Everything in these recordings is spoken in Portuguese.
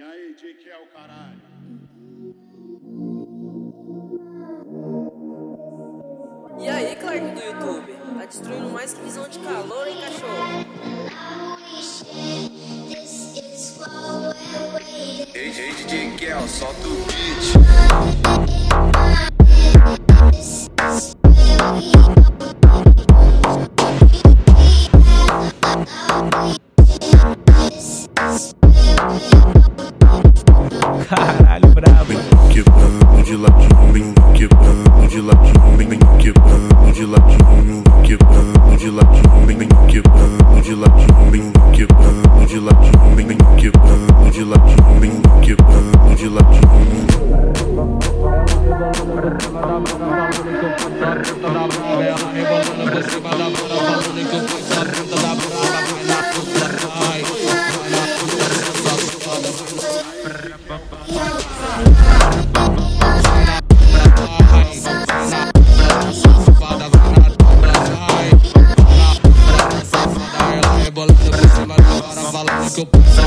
E aí, de que é o caralho? E aí, Clark do YouTube? Tá destruindo mais que visão de calor, hein, cachorro? Ei, ei, DJ Kel, solta o beat. Caralho, brabo. Vem quebrando de ladinho, vem quebrando de ladinho, vem quebrando de ladinho, quebrando de ladinho, vem quebrando de ladinho, vem quebrando de ladinho, vem quebrando de ladinho, vem quebrando de ladinho. up.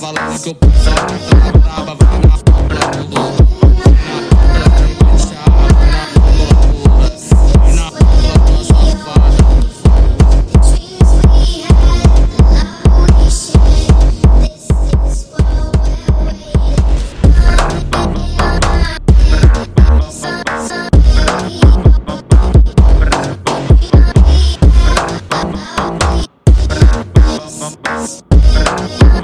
Valesco Bye.